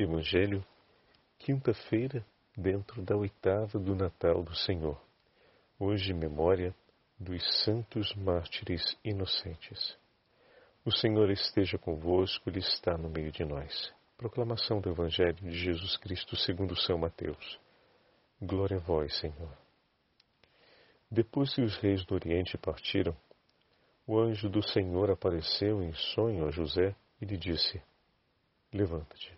Evangelho, quinta-feira, dentro da oitava do Natal do Senhor. Hoje, memória dos santos mártires inocentes. O Senhor esteja convosco, Ele está no meio de nós. Proclamação do Evangelho de Jesus Cristo segundo São Mateus. Glória a vós, Senhor. Depois que os reis do Oriente partiram, o anjo do Senhor apareceu em sonho a José e lhe disse: Levanta-te,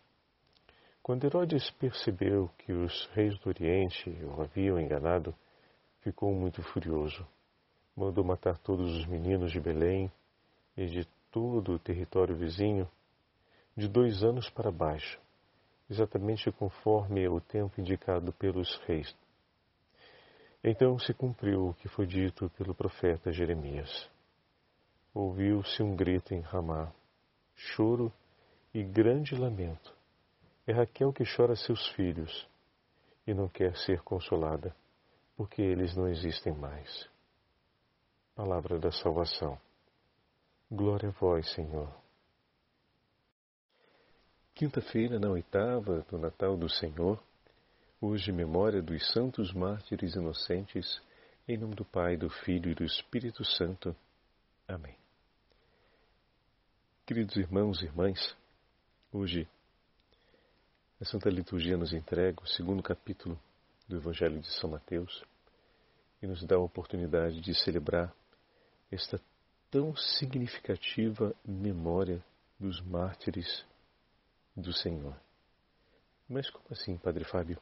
Quando Herodes percebeu que os reis do Oriente o haviam enganado, ficou muito furioso. Mandou matar todos os meninos de Belém e de todo o território vizinho, de dois anos para baixo, exatamente conforme o tempo indicado pelos reis. Então se cumpriu o que foi dito pelo profeta Jeremias ouviu-se um grito em Ramá, choro e grande lamento. É Raquel que chora seus filhos e não quer ser consolada, porque eles não existem mais. Palavra da salvação. Glória a vós, Senhor. Quinta-feira, na oitava do Natal do Senhor, hoje memória dos santos mártires inocentes, em nome do Pai, do Filho e do Espírito Santo. Amém. Queridos irmãos e irmãs, hoje a Santa Liturgia nos entrega o segundo capítulo do Evangelho de São Mateus e nos dá a oportunidade de celebrar esta tão significativa memória dos mártires do Senhor. Mas como assim, Padre Fábio?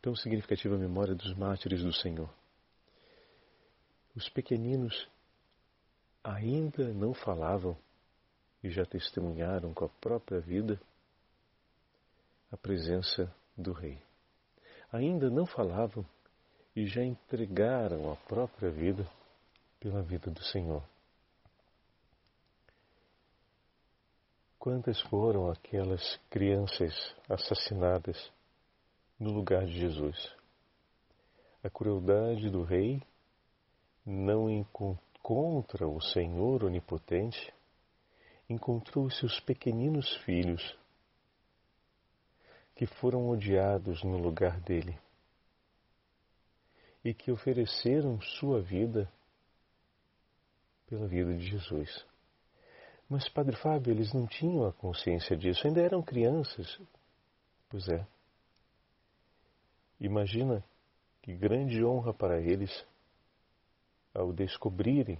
Tão significativa memória dos mártires do Senhor. Os pequeninos ainda não falavam e já testemunharam com a própria vida a presença do Rei. Ainda não falavam e já entregaram a própria vida pela vida do Senhor. Quantas foram aquelas crianças assassinadas no lugar de Jesus? A crueldade do rei não encontra o Senhor onipotente encontrou seus pequeninos filhos que foram odiados no lugar dele e que ofereceram sua vida pela vida de Jesus. Mas, Padre Fábio, eles não tinham a consciência disso, ainda eram crianças. Pois é. Imagina que grande honra para eles ao descobrirem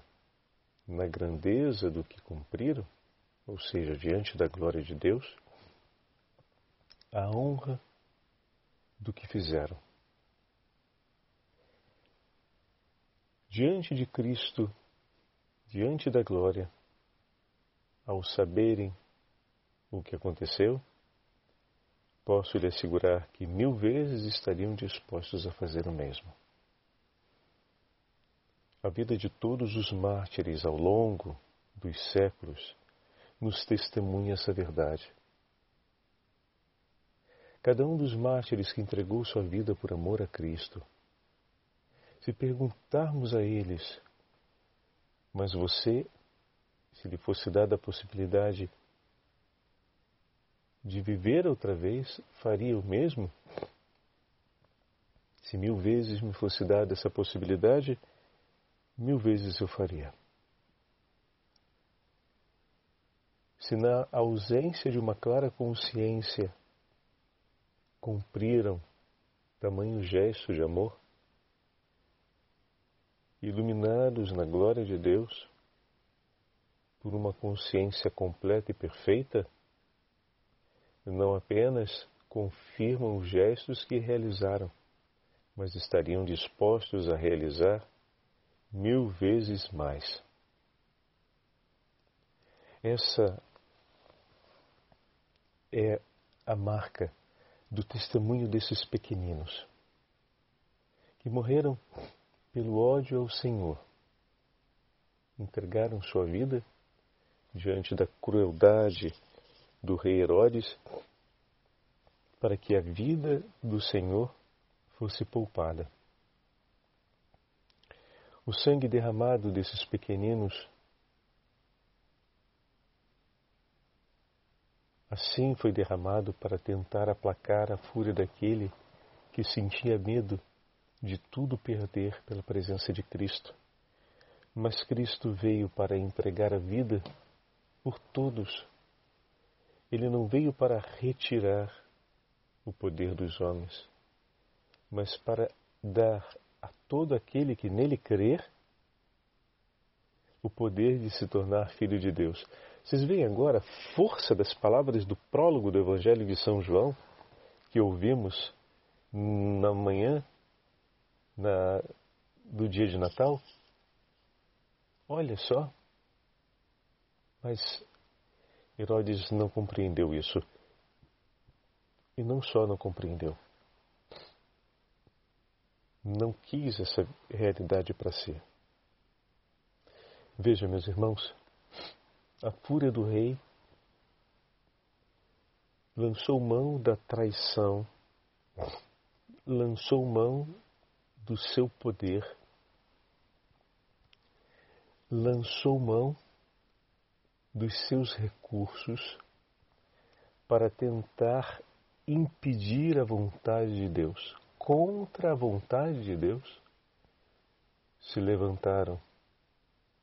na grandeza do que cumpriram ou seja, diante da glória de Deus, a honra do que fizeram. Diante de Cristo, diante da glória, ao saberem o que aconteceu, posso lhe assegurar que mil vezes estariam dispostos a fazer o mesmo. A vida de todos os mártires ao longo dos séculos nos testemunha essa verdade. Cada um dos mártires que entregou sua vida por amor a Cristo, se perguntarmos a eles, mas você, se lhe fosse dada a possibilidade de viver outra vez, faria o mesmo? Se mil vezes me fosse dada essa possibilidade, mil vezes eu faria. se na ausência de uma clara consciência cumpriram tamanho gesto de amor, iluminados na glória de Deus por uma consciência completa e perfeita, não apenas confirmam os gestos que realizaram, mas estariam dispostos a realizar mil vezes mais. Essa é a marca do testemunho desses pequeninos que morreram pelo ódio ao Senhor, entregaram sua vida diante da crueldade do rei Herodes para que a vida do Senhor fosse poupada. O sangue derramado desses pequeninos assim foi derramado para tentar aplacar a fúria daquele que sentia medo de tudo perder pela presença de Cristo. Mas Cristo veio para entregar a vida por todos. Ele não veio para retirar o poder dos homens, mas para dar a todo aquele que nele crer o poder de se tornar filho de Deus. Vocês veem agora a força das palavras do prólogo do Evangelho de São João que ouvimos na manhã na, do dia de Natal? Olha só. Mas Herodes não compreendeu isso. E não só não compreendeu, não quis essa realidade para si. Veja, meus irmãos, a fúria do rei lançou mão da traição, lançou mão do seu poder, lançou mão dos seus recursos para tentar impedir a vontade de Deus. Contra a vontade de Deus se levantaram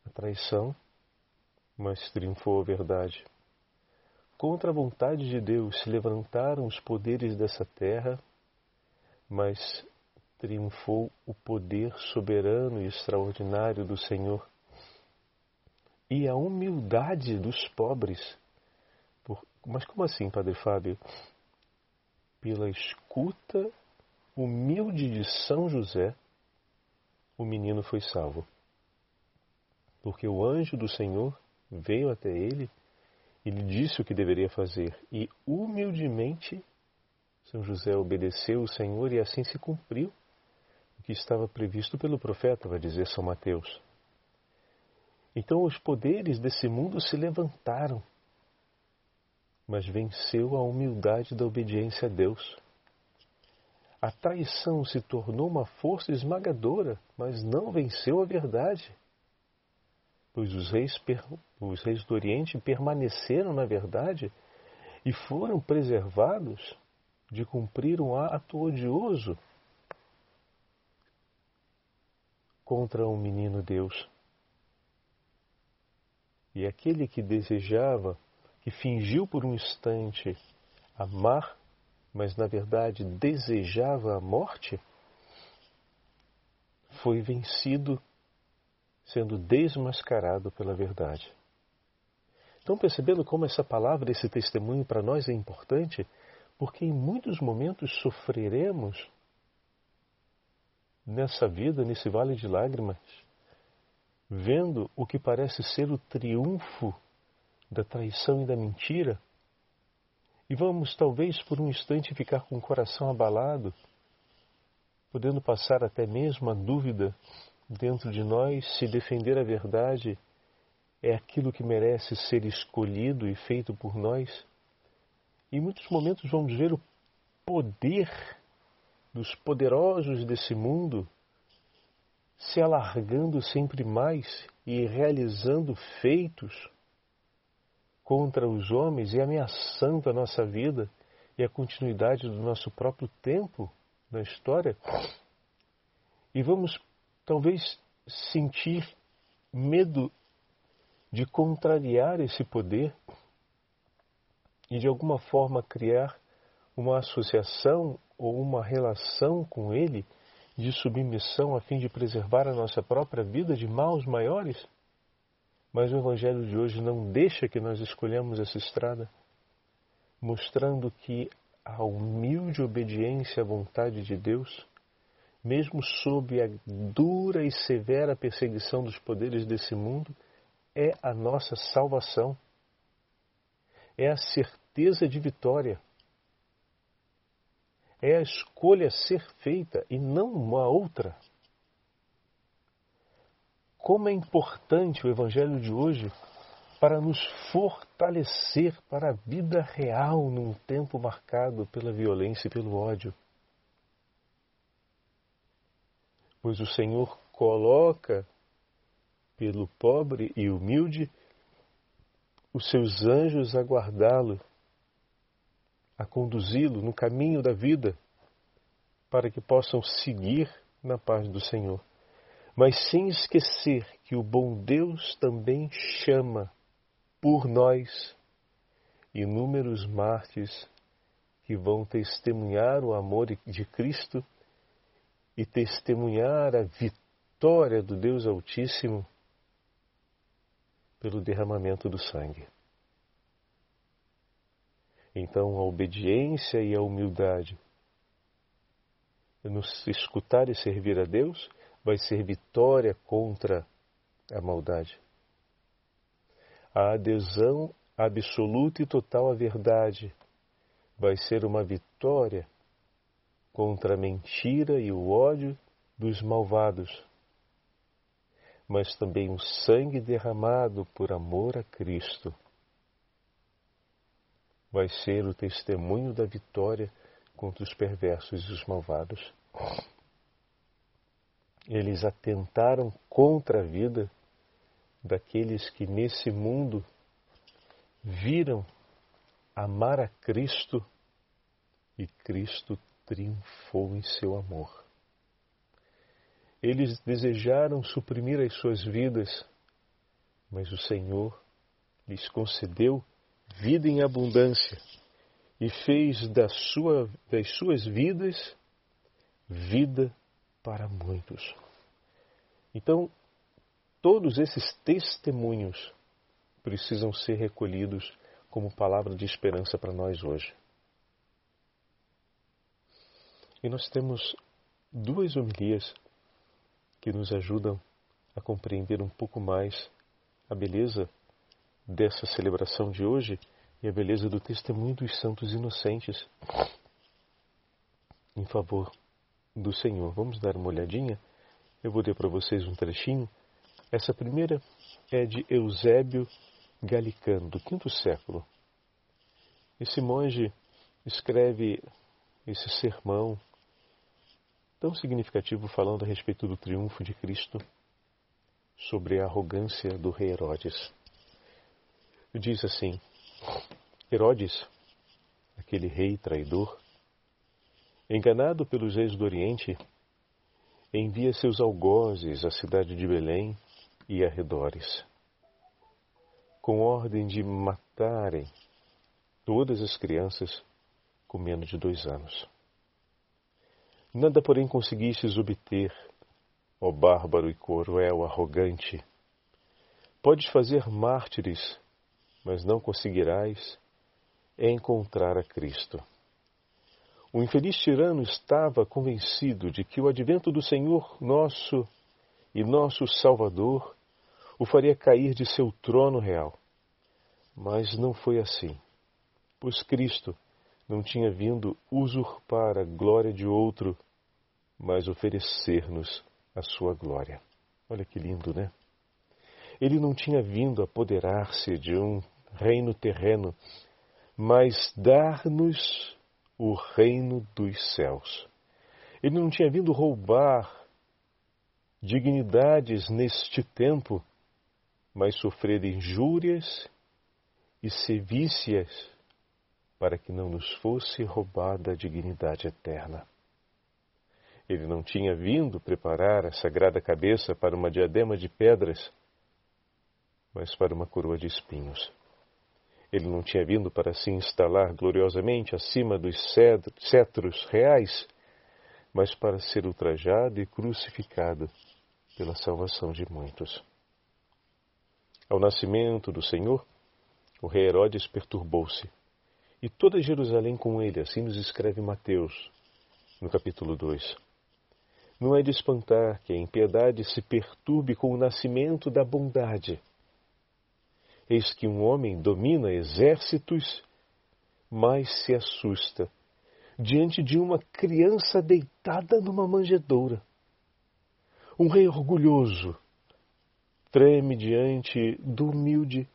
a traição, mas triunfou a verdade. Contra a vontade de Deus se levantaram os poderes dessa terra, mas triunfou o poder soberano e extraordinário do Senhor. E a humildade dos pobres. Mas como assim, Padre Fábio? Pela escuta humilde de São José, o menino foi salvo. Porque o anjo do Senhor veio até ele e lhe disse o que deveria fazer. E humildemente São José obedeceu o Senhor e assim se cumpriu que estava previsto pelo profeta, vai dizer São Mateus. Então os poderes desse mundo se levantaram, mas venceu a humildade da obediência a Deus. A traição se tornou uma força esmagadora, mas não venceu a verdade. Pois os reis, os reis do Oriente permaneceram na verdade e foram preservados de cumprir um ato odioso contra um menino Deus. E aquele que desejava, que fingiu por um instante amar, mas na verdade desejava a morte, foi vencido, sendo desmascarado pela verdade. Então, percebendo como essa palavra, esse testemunho para nós é importante, porque em muitos momentos sofreremos nessa vida, nesse vale de lágrimas, vendo o que parece ser o triunfo da traição e da mentira, e vamos talvez por um instante ficar com o coração abalado, podendo passar até mesmo a dúvida dentro de nós se defender a verdade é aquilo que merece ser escolhido e feito por nós. Em muitos momentos vamos ver o poder dos poderosos desse mundo se alargando sempre mais e realizando feitos contra os homens e ameaçando a nossa vida e a continuidade do nosso próprio tempo na história. E vamos talvez sentir medo de contrariar esse poder e de alguma forma criar uma associação ou uma relação com Ele de submissão a fim de preservar a nossa própria vida de maus maiores? Mas o Evangelho de hoje não deixa que nós escolhamos essa estrada, mostrando que a humilde obediência à vontade de Deus, mesmo sob a dura e severa perseguição dos poderes desse mundo, é a nossa salvação, é a certeza de vitória é a escolha a ser feita e não uma outra. Como é importante o Evangelho de hoje para nos fortalecer para a vida real num tempo marcado pela violência e pelo ódio. Pois o Senhor coloca pelo pobre e humilde os seus anjos a guardá-lo, a conduzi-lo no caminho da vida, para que possam seguir na paz do Senhor. Mas sem esquecer que o bom Deus também chama por nós inúmeros mártires que vão testemunhar o amor de Cristo e testemunhar a vitória do Deus Altíssimo pelo derramamento do sangue. Então, a obediência e a humildade nos escutar e servir a Deus vai ser vitória contra a maldade a adesão absoluta e total à verdade vai ser uma vitória contra a mentira e o ódio dos malvados, mas também o sangue derramado por amor a Cristo vai ser o testemunho da vitória contra os perversos e os malvados. Eles atentaram contra a vida daqueles que nesse mundo viram amar a Cristo e Cristo triunfou em seu amor. Eles desejaram suprimir as suas vidas, mas o Senhor lhes concedeu vida em abundância e fez da sua, das suas vidas vida para muitos. Então, Todos esses testemunhos precisam ser recolhidos como palavra de esperança para nós hoje. E nós temos duas homilias que nos ajudam a compreender um pouco mais a beleza dessa celebração de hoje e a beleza do testemunho dos santos inocentes em favor do Senhor. Vamos dar uma olhadinha? Eu vou ler para vocês um trechinho essa primeira é de Eusébio Galicano, do quinto século. Esse monge escreve esse sermão tão significativo falando a respeito do triunfo de Cristo sobre a arrogância do rei Herodes. Diz assim: Herodes, aquele rei traidor, enganado pelos reis do Oriente, envia seus algozes à cidade de Belém e arredores, com ordem de matarem todas as crianças com menos de dois anos. Nada, porém, conseguistes obter, ó bárbaro e cruel arrogante. Podes fazer mártires, mas não conseguirás encontrar a Cristo. O infeliz tirano estava convencido de que o advento do Senhor nosso e nosso Salvador o faria cair de seu trono real. Mas não foi assim, pois Cristo não tinha vindo usurpar a glória de outro, mas oferecer-nos a sua glória. Olha que lindo, né? Ele não tinha vindo apoderar-se de um reino terreno, mas dar-nos o reino dos céus. Ele não tinha vindo roubar dignidades neste tempo, mas sofrer injúrias e sevícias para que não nos fosse roubada a dignidade eterna. Ele não tinha vindo preparar a sagrada cabeça para uma diadema de pedras, mas para uma coroa de espinhos. Ele não tinha vindo para se instalar gloriosamente acima dos cetros reais, mas para ser ultrajado e crucificado pela salvação de muitos. Ao nascimento do Senhor, o rei Herodes perturbou-se, e toda Jerusalém com ele, assim nos escreve Mateus, no capítulo 2. Não é de espantar que a impiedade se perturbe com o nascimento da bondade. Eis que um homem domina exércitos, mas se assusta diante de uma criança deitada numa manjedoura. Um rei orgulhoso treme diante do humilde,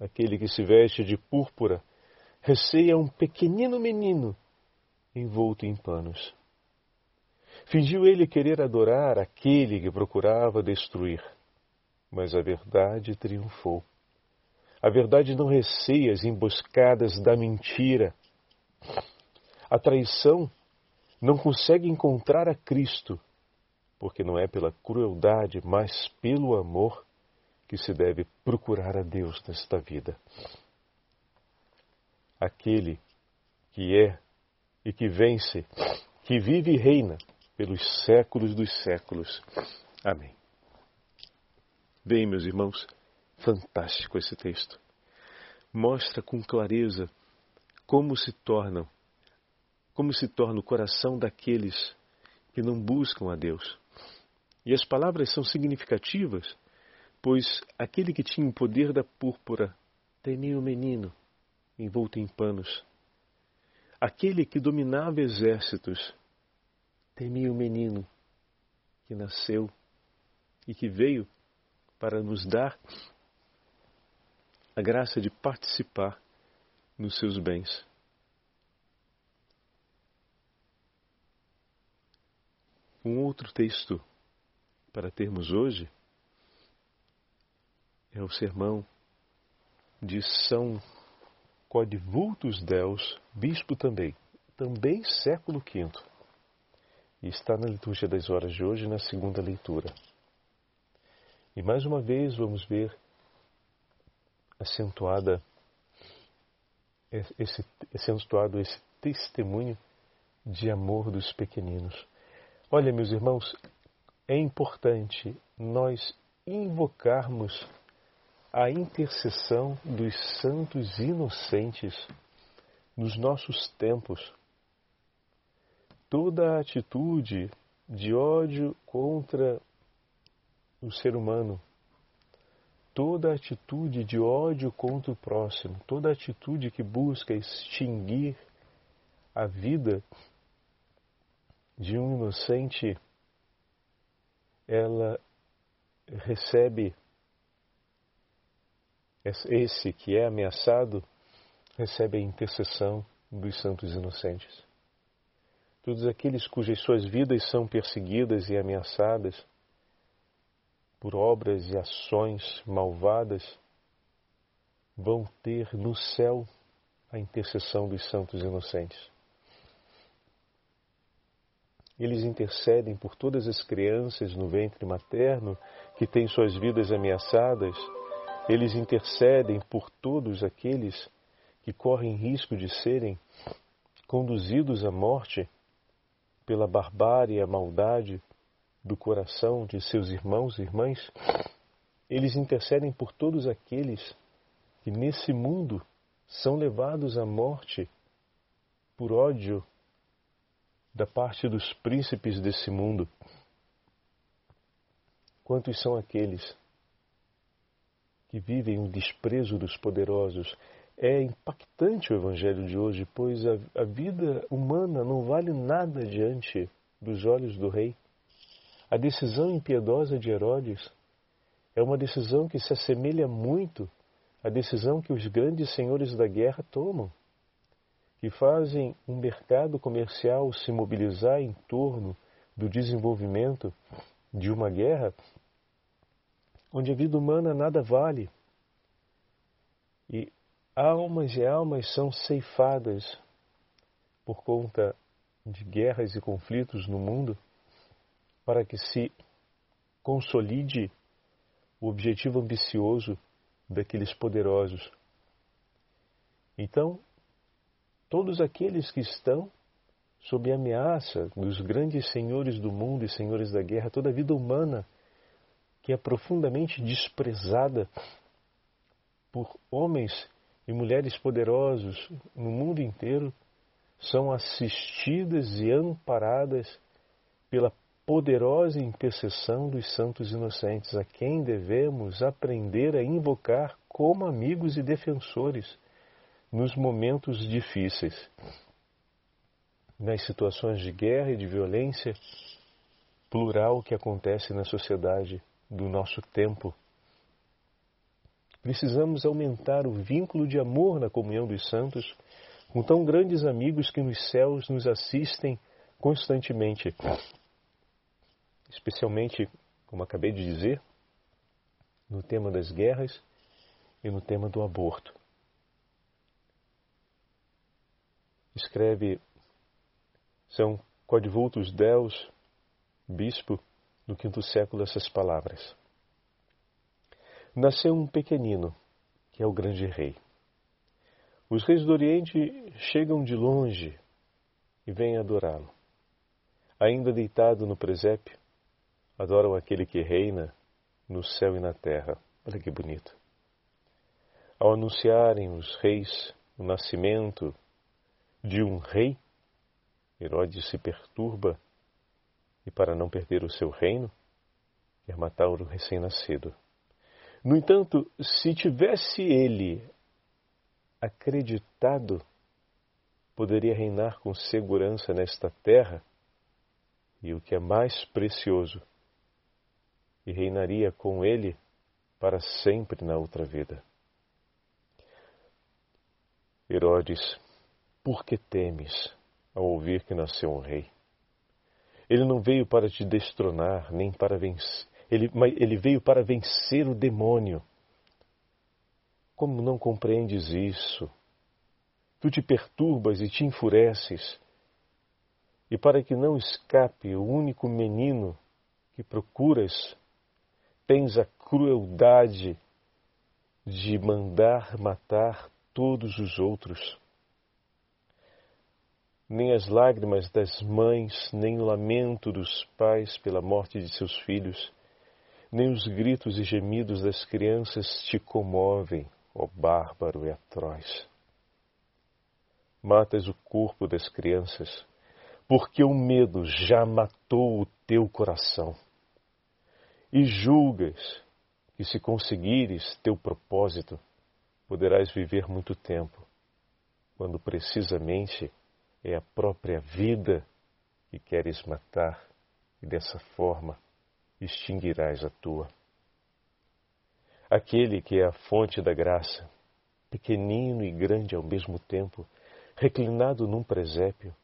aquele que se veste de púrpura, receia um pequenino menino envolto em panos. Fingiu ele querer adorar aquele que procurava destruir, mas a verdade triunfou. A verdade não receia as emboscadas da mentira. A traição não consegue encontrar a Cristo, porque não é pela crueldade, mas pelo amor que se deve procurar a Deus nesta vida. Aquele que é e que vence, que vive e reina pelos séculos dos séculos. Amém. Bem, meus irmãos, fantástico esse texto. Mostra com clareza como se tornam, como se torna o coração daqueles que não buscam a Deus. E as palavras são significativas, pois aquele que tinha o poder da púrpura temia o menino envolto em panos. Aquele que dominava exércitos temia o menino que nasceu e que veio para nos dar a graça de participar nos seus bens. Um outro texto para termos hoje é o sermão de São Codivultus Deus, bispo também, também século V. E está na liturgia das horas de hoje, na segunda leitura. E mais uma vez vamos ver acentuada esse, acentuado esse testemunho de amor dos pequeninos. Olha, meus irmãos, é importante nós invocarmos a intercessão dos santos inocentes nos nossos tempos. Toda atitude de ódio contra o ser humano, toda atitude de ódio contra o próximo, toda atitude que busca extinguir a vida de um inocente, ela recebe esse que é ameaçado recebe a intercessão dos santos inocentes todos aqueles cujas suas vidas são perseguidas e ameaçadas por obras e ações malvadas, vão ter no céu a intercessão dos santos inocentes. Eles intercedem por todas as crianças no ventre materno que têm suas vidas ameaçadas, eles intercedem por todos aqueles que correm risco de serem conduzidos à morte pela barbárie e a maldade do coração de seus irmãos e irmãs, eles intercedem por todos aqueles que nesse mundo são levados à morte por ódio da parte dos príncipes desse mundo. Quantos são aqueles que vivem o desprezo dos poderosos é impactante o Evangelho de hoje, pois a, a vida humana não vale nada diante dos olhos do Rei. A decisão impiedosa de Herodes é uma decisão que se assemelha muito à decisão que os grandes senhores da guerra tomam, que fazem um mercado comercial se mobilizar em torno do desenvolvimento de uma guerra onde a vida humana nada vale. E Almas e almas são ceifadas por conta de guerras e conflitos no mundo para que se consolide o objetivo ambicioso daqueles poderosos. Então, todos aqueles que estão sob ameaça dos grandes senhores do mundo e senhores da guerra, toda a vida humana que é profundamente desprezada por homens e mulheres poderosos no mundo inteiro são assistidas e amparadas pela poderosa intercessão dos santos inocentes, a quem devemos aprender a invocar como amigos e defensores nos momentos difíceis. nas situações de guerra e de violência plural que acontece na sociedade do nosso tempo. Precisamos aumentar o vínculo de amor na comunhão dos santos com tão grandes amigos que nos céus nos assistem constantemente. Especialmente, como acabei de dizer, no tema das guerras e no tema do aborto. Escreve São Codivultus Deus, bispo, no quinto século, essas palavras. Nasceu um pequenino, que é o grande rei. Os reis do Oriente chegam de longe e vêm adorá-lo. Ainda deitado no presépio, adoram aquele que reina no céu e na terra. Olha que bonito. Ao anunciarem os reis o nascimento de um rei, Herodes se perturba e, para não perder o seu reino, quer matar o recém-nascido. No entanto, se tivesse ele acreditado, poderia reinar com segurança nesta terra e o que é mais precioso, e reinaria com ele para sempre na outra vida. Herodes, por que temes ao ouvir que nasceu um rei? Ele não veio para te destronar, nem para vencer. Ele, ele veio para vencer o demônio. Como não compreendes isso? Tu te perturbas e te enfureces. E para que não escape o único menino que procuras, tens a crueldade de mandar matar todos os outros. Nem as lágrimas das mães, nem o lamento dos pais pela morte de seus filhos, nem os gritos e gemidos das crianças te comovem, ó bárbaro e atroz. Matas o corpo das crianças, porque o medo já matou o teu coração. E julgas que, se conseguires teu propósito, poderás viver muito tempo, quando precisamente é a própria vida que queres matar e dessa forma extinguirás a tua. Aquele que é a fonte da graça, pequenino e grande ao mesmo tempo, reclinado num presépio,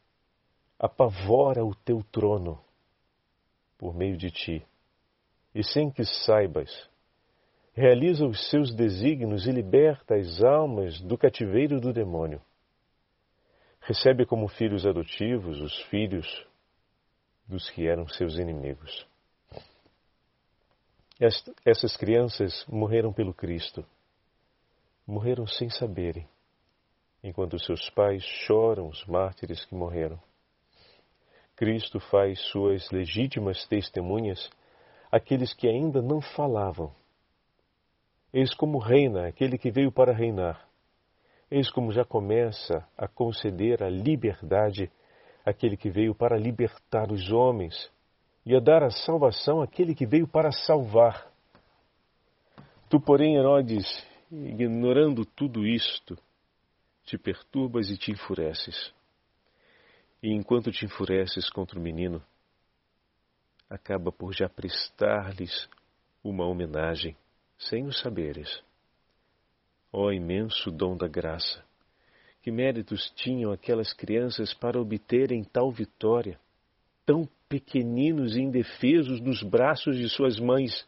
apavora o teu trono por meio de ti, e sem que saibas, realiza os seus desígnios e liberta as almas do cativeiro do demônio. Recebe como filhos adotivos os filhos dos que eram seus inimigos. Essas crianças morreram pelo Cristo. Morreram sem saberem, enquanto seus pais choram os mártires que morreram. Cristo faz suas legítimas testemunhas aqueles que ainda não falavam Eis como reina aquele que veio para reinar. Eis como já começa a conceder a liberdade aquele que veio para libertar os homens e a dar a salvação àquele que veio para salvar. Tu, porém, Herodes, ignorando tudo isto, te perturbas e te enfureces. E enquanto te enfureces contra o menino, acaba por já prestar-lhes uma homenagem sem o saberes. Ó imenso dom da graça! Que méritos tinham aquelas crianças para obterem tal vitória, tão pequeninos e indefesos nos braços de suas mães?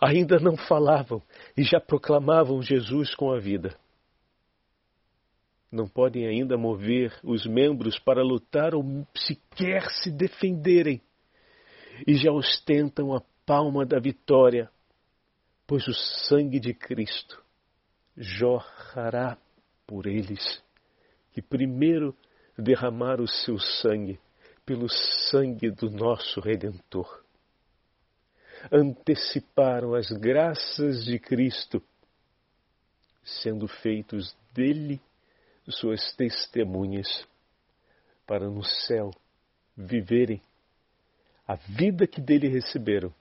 Ainda não falavam e já proclamavam Jesus com a vida. Não podem ainda mover os membros para lutar ou sequer se defenderem, e já ostentam a palma da vitória pois o sangue de Cristo jorrará por eles, que primeiro derramaram o seu sangue pelo sangue do nosso Redentor. Anteciparam as graças de Cristo, sendo feitos dele suas testemunhas, para no céu viverem a vida que dele receberam,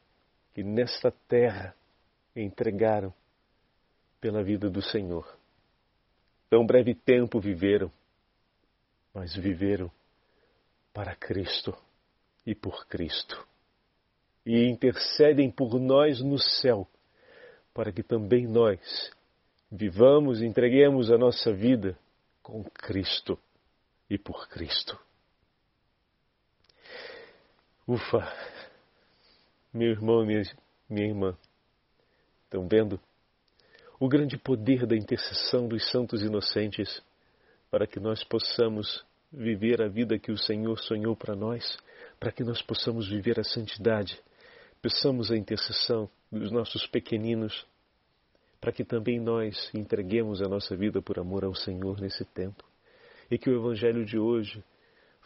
que nesta terra entregaram pela vida do Senhor. Tão breve tempo viveram, mas viveram para Cristo e por Cristo. E intercedem por nós no céu, para que também nós vivamos e entreguemos a nossa vida com Cristo e por Cristo. Ufa! Meu irmão, minha, minha irmã, estão vendo o grande poder da intercessão dos santos inocentes para que nós possamos viver a vida que o Senhor sonhou para nós, para que nós possamos viver a santidade. Peçamos a intercessão dos nossos pequeninos, para que também nós entreguemos a nossa vida por amor ao Senhor nesse tempo. E que o Evangelho de hoje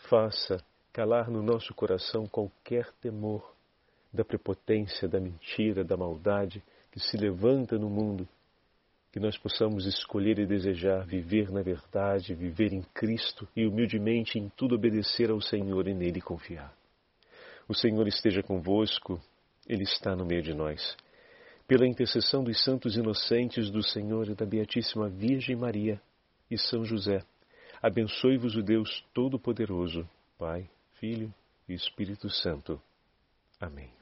faça calar no nosso coração qualquer temor da prepotência, da mentira, da maldade que se levanta no mundo que nós possamos escolher e desejar viver na verdade, viver em Cristo e humildemente em tudo obedecer ao Senhor e nele confiar. O Senhor esteja convosco, Ele está no meio de nós. Pela intercessão dos santos inocentes do Senhor e da Beatíssima Virgem Maria e São José, abençoe-vos o Deus Todo-Poderoso, Pai, Filho e Espírito Santo. Amém.